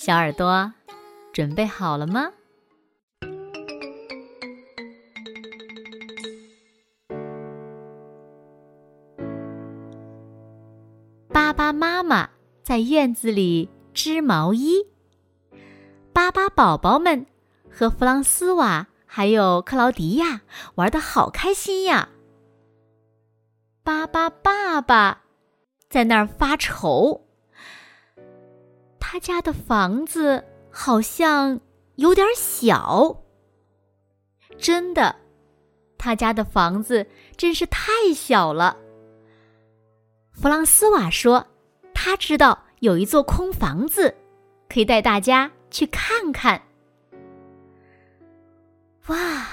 小耳朵，准备好了吗？巴巴妈妈在院子里织毛衣，巴巴宝宝们和弗朗斯瓦还有克劳迪亚玩的好开心呀。巴巴爸爸在那儿发愁。他家的房子好像有点小。真的，他家的房子真是太小了。弗朗斯瓦说：“他知道有一座空房子，可以带大家去看看。”哇，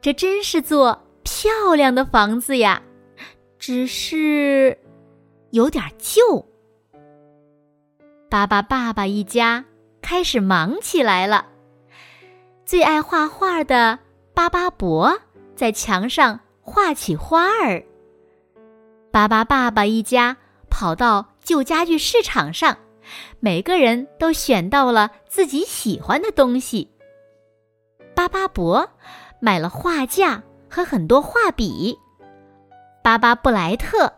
这真是座漂亮的房子呀！只是有点旧。巴巴爸爸一家开始忙起来了。最爱画画的巴巴伯在墙上画起花儿。巴巴爸爸一家跑到旧家具市场上，每个人都选到了自己喜欢的东西。巴巴伯买了画架和很多画笔。巴巴布莱特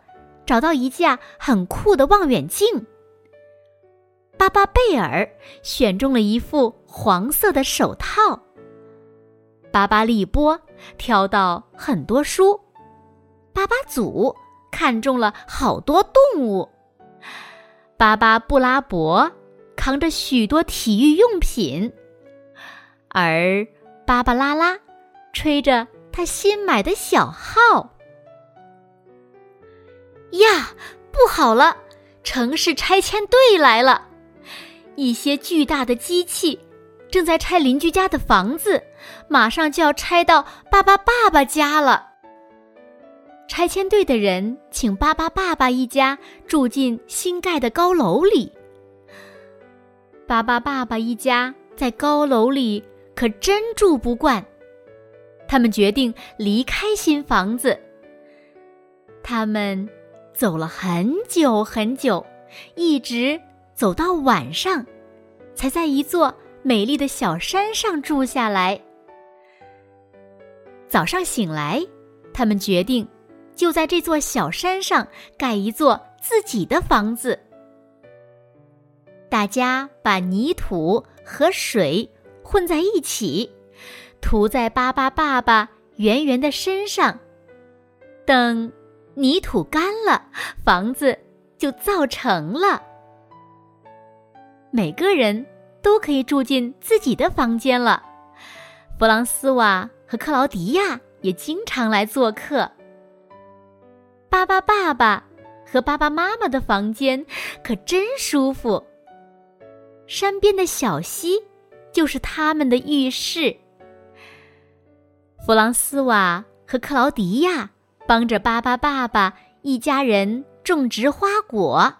找到一架很酷的望远镜。巴巴贝尔选中了一副黄色的手套。巴巴利波挑到很多书。巴巴祖看中了好多动物。巴巴布拉伯扛着许多体育用品，而巴巴拉拉吹着他新买的小号。呀，不好了！城市拆迁队来了。一些巨大的机器正在拆邻居家的房子，马上就要拆到巴巴爸爸家了。拆迁队的人请巴巴爸爸一家住进新盖的高楼里。巴巴爸爸一家在高楼里可真住不惯，他们决定离开新房子。他们走了很久很久，一直。走到晚上，才在一座美丽的小山上住下来。早上醒来，他们决定就在这座小山上盖一座自己的房子。大家把泥土和水混在一起，涂在巴巴爸爸圆圆的身上。等泥土干了，房子就造成了。每个人都可以住进自己的房间了。弗朗斯瓦和克劳迪亚也经常来做客。巴巴爸爸和巴巴妈妈的房间可真舒服。山边的小溪就是他们的浴室。弗朗斯瓦和克劳迪亚帮着巴巴爸爸一家人种植花果。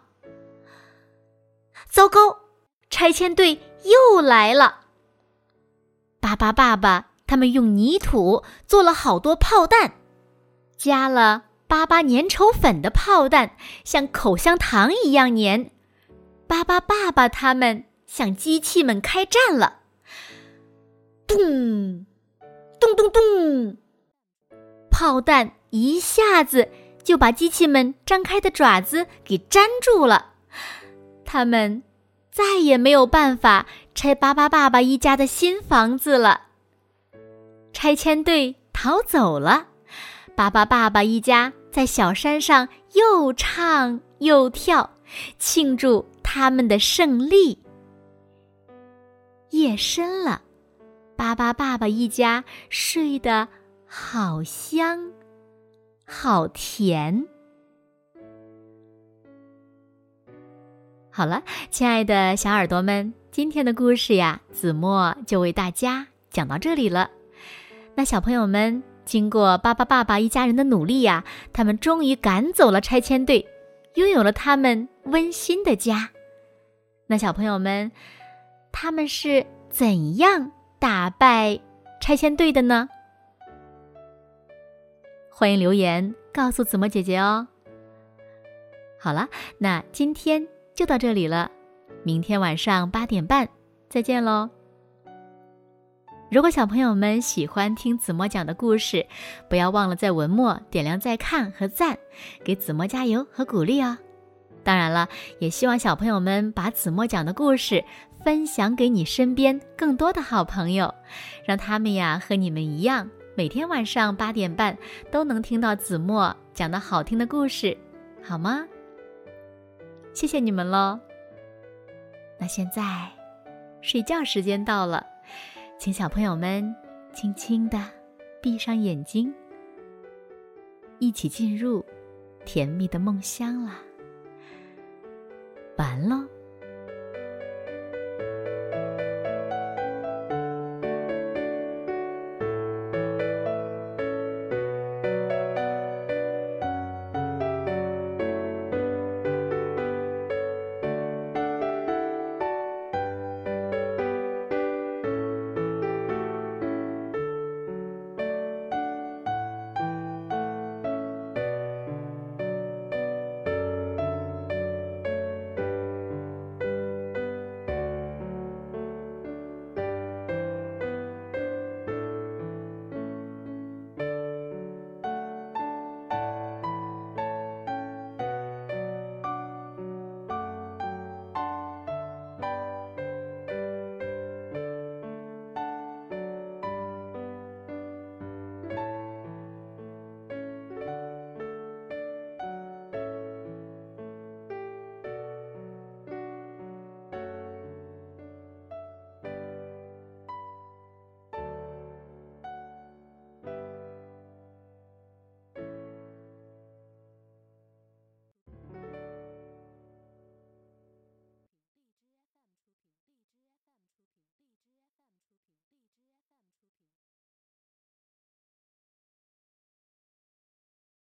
糟糕！拆迁队又来了。巴巴爸爸他们用泥土做了好多炮弹，加了巴巴粘稠粉的炮弹像口香糖一样粘。巴巴爸爸他们向机器们开战了。咚，咚咚咚！炮弹一下子就把机器们张开的爪子给粘住了，他们。再也没有办法拆巴巴爸爸一家的新房子了。拆迁队逃走了，巴巴爸爸一家在小山上又唱又跳，庆祝他们的胜利。夜深了，巴巴爸爸一家睡得好香，好甜。好了，亲爱的小耳朵们，今天的故事呀，子墨就为大家讲到这里了。那小朋友们，经过巴巴爸爸一家人的努力呀，他们终于赶走了拆迁队，拥有了他们温馨的家。那小朋友们，他们是怎样打败拆迁队的呢？欢迎留言告诉子墨姐姐哦。好了，那今天就到这里了，明天晚上八点半再见喽。如果小朋友们喜欢听子墨讲的故事，不要忘了在文末点亮再看和赞，给子墨加油和鼓励哦。当然了，也希望小朋友们把子墨讲的故事分享给你身边更多的好朋友，让他们呀和你们一样。每天晚上八点半都能听到子墨讲的好听的故事，好吗？谢谢你们喽。那现在睡觉时间到了，请小朋友们轻轻的闭上眼睛，一起进入甜蜜的梦乡啦。完了。